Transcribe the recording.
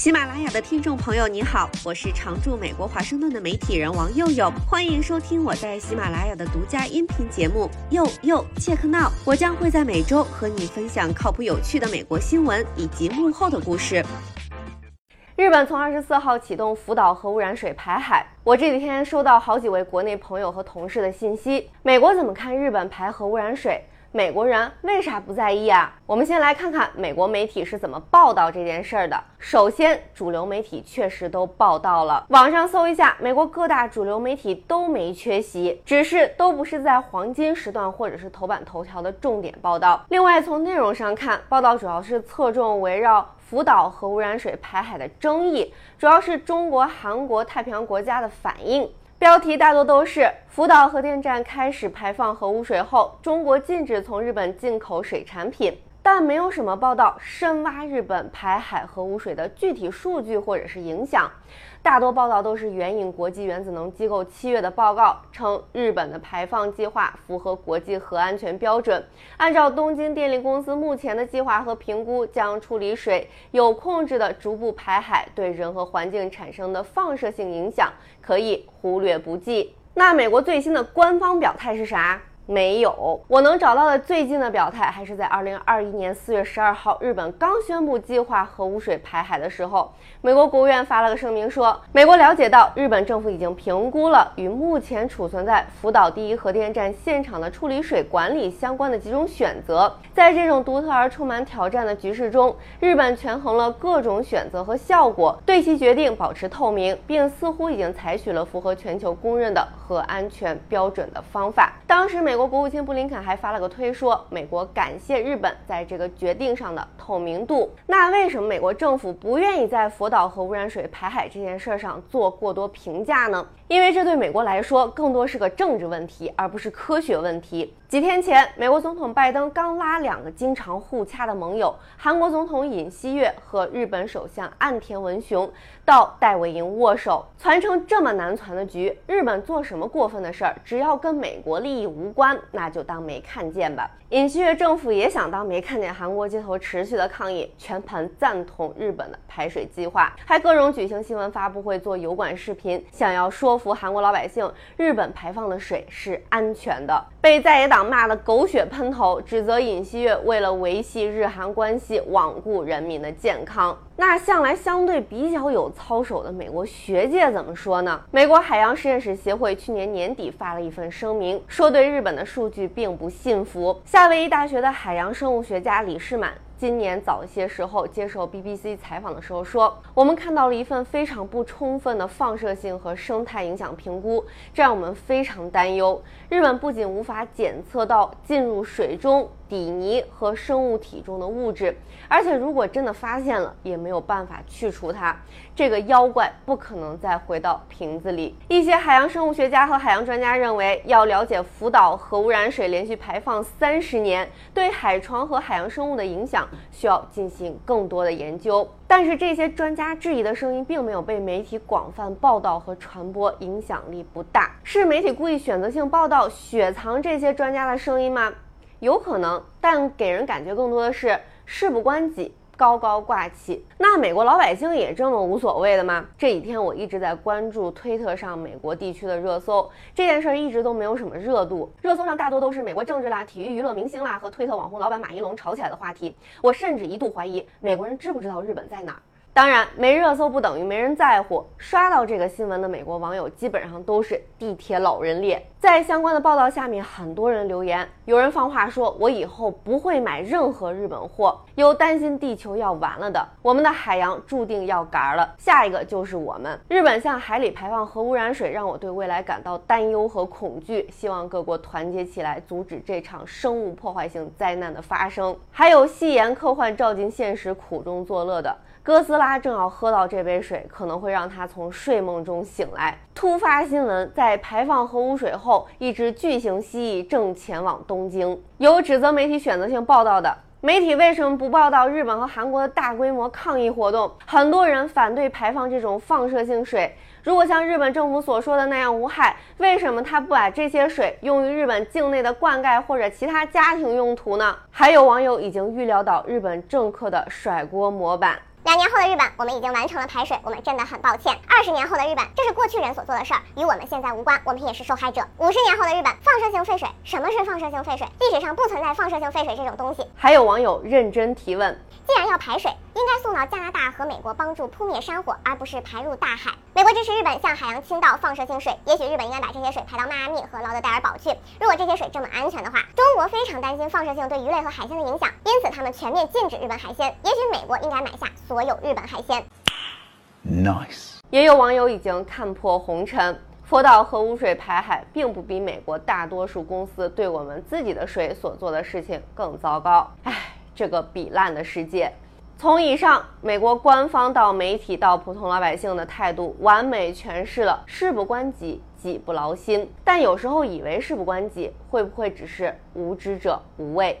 喜马拉雅的听众朋友，你好，我是常驻美国华盛顿的媒体人王佑佑，欢迎收听我在喜马拉雅的独家音频节目《佑佑切克闹》，我将会在每周和你分享靠谱有趣的美国新闻以及幕后的故事。日本从二十四号启动福岛核污染水排海，我这几天收到好几位国内朋友和同事的信息，美国怎么看日本排核污染水？美国人为啥不在意啊？我们先来看看美国媒体是怎么报道这件事儿的。首先，主流媒体确实都报道了，网上搜一下，美国各大主流媒体都没缺席，只是都不是在黄金时段或者是头版头条的重点报道。另外，从内容上看，报道主要是侧重围绕福岛核污染水排海的争议，主要是中国、韩国、太平洋国家的反应。标题大多都是福岛核电站开始排放核污水后，中国禁止从日本进口水产品，但没有什么报道深挖日本排海核污水的具体数据或者是影响。大多报道都是援引国际原子能机构七月的报告，称日本的排放计划符合国际核安全标准。按照东京电力公司目前的计划和评估，将处理水有控制的逐步排海，对人和环境产生的放射性影响可以忽略不计。那美国最新的官方表态是啥？没有，我能找到的最近的表态还是在二零二一年四月十二号，日本刚宣布计划核污水排海的时候，美国国务院发了个声明说，美国了解到日本政府已经评估了与目前储存在福岛第一核电站现场的处理水管理相关的几种选择，在这种独特而充满挑战的局势中，日本权衡了各种选择和效果，对其决定保持透明，并似乎已经采取了符合全球公认的核安全标准的方法。当时美。国务卿布林肯还发了个推说，美国感谢日本在这个决定上的透明度。那为什么美国政府不愿意在福岛核污染水排海这件事上做过多评价呢？因为这对美国来说更多是个政治问题，而不是科学问题。几天前，美国总统拜登刚拉两个经常互掐的盟友，韩国总统尹锡悦和日本首相岸田文雄到戴维营握手，传成这么难传的局，日本做什么过分的事儿，只要跟美国利益无关，那就当没看见吧。尹锡悦政府也想当没看见韩国街头持续的抗议，全盘赞同日本的排水计划，还各种举行新闻发布会、做油管视频，想要说服韩国老百姓，日本排放的水是安全的。被在野党骂得狗血喷头，指责尹锡悦为了维系日韩关系，罔顾人民的健康。那向来相对比较有操守的美国学界怎么说呢？美国海洋实验室协会去年年底发了一份声明，说对日本的数据并不信服。夏威夷大学的海洋生物学家李世满。今年早一些时候接受 BBC 采访的时候说，我们看到了一份非常不充分的放射性和生态影响评估，这让我们非常担忧。日本不仅无法检测到进入水中。底泥和生物体中的物质，而且如果真的发现了，也没有办法去除它。这个妖怪不可能再回到瓶子里。一些海洋生物学家和海洋专家认为，要了解福岛核污染水连续排放三十年对海床和海洋生物的影响，需要进行更多的研究。但是这些专家质疑的声音并没有被媒体广泛报道和传播，影响力不大。是媒体故意选择性报道、雪藏这些专家的声音吗？有可能，但给人感觉更多的是事不关己，高高挂起。那美国老百姓也这么无所谓的吗？这几天我一直在关注推特上美国地区的热搜，这件事儿一直都没有什么热度。热搜上大多都是美国政治啦、体育娱乐明星啦和推特网红老板马一龙吵起来的话题。我甚至一度怀疑美国人知不知道日本在哪儿。当然，没热搜不等于没人在乎。刷到这个新闻的美国网友基本上都是地铁老人脸。在相关的报道下面，很多人留言，有人放话说：“我以后不会买任何日本货。”有担心地球要完了的，我们的海洋注定要嘎了。下一个就是我们。日本向海里排放核污染水，让我对未来感到担忧和恐惧。希望各国团结起来，阻止这场生物破坏性灾难的发生。还有戏言科幻照进现实，苦中作乐的。哥斯拉正要喝到这杯水，可能会让他从睡梦中醒来。突发新闻：在排放核污水后，一只巨型蜥蜴正前往东京。有指责媒体选择性报道的媒体为什么不报道日本和韩国的大规模抗议活动？很多人反对排放这种放射性水。如果像日本政府所说的那样无害，为什么他不把这些水用于日本境内的灌溉或者其他家庭用途呢？还有网友已经预料到日本政客的甩锅模板。两年后的日本，我们已经完成了排水，我们真的很抱歉。二十年后的日本，这是过去人所做的事儿，与我们现在无关，我们也是受害者。五十年后的日本，放射性废水，什么是放射性废水？历史上不存在放射性废水这种东西。还有网友认真提问：既然要排水，应该送到加拿大和美国帮助扑灭山火，而不是排入大海。美国支持日本向海洋倾倒放射性水，也许日本应该把这些水排到迈阿密和劳德代尔堡去。如果这些水这么安全的话，中国非常担心放射性对鱼类和海鲜的影响，因此他们全面禁止日本海鲜。也许美国应该买下所有日本海鲜。Nice. 也有网友已经看破红尘，福岛核污水排海并不比美国大多数公司对我们自己的水所做的事情更糟糕。唉，这个比烂的世界。从以上美国官方到媒体到普通老百姓的态度，完美诠释了事不关己，己不劳心。但有时候以为事不关己，会不会只是无知者无畏？